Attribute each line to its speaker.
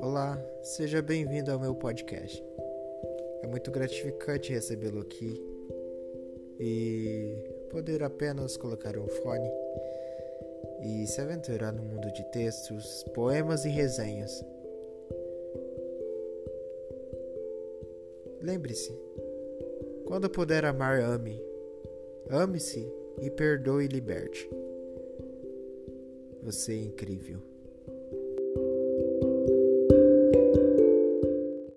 Speaker 1: Olá, seja bem-vindo ao meu podcast. É muito gratificante recebê-lo aqui e poder apenas colocar um fone e se aventurar no mundo de textos, poemas e resenhas. Lembre-se, quando puder amar, ame. Ame-se e perdoe e liberte. Você é incrível.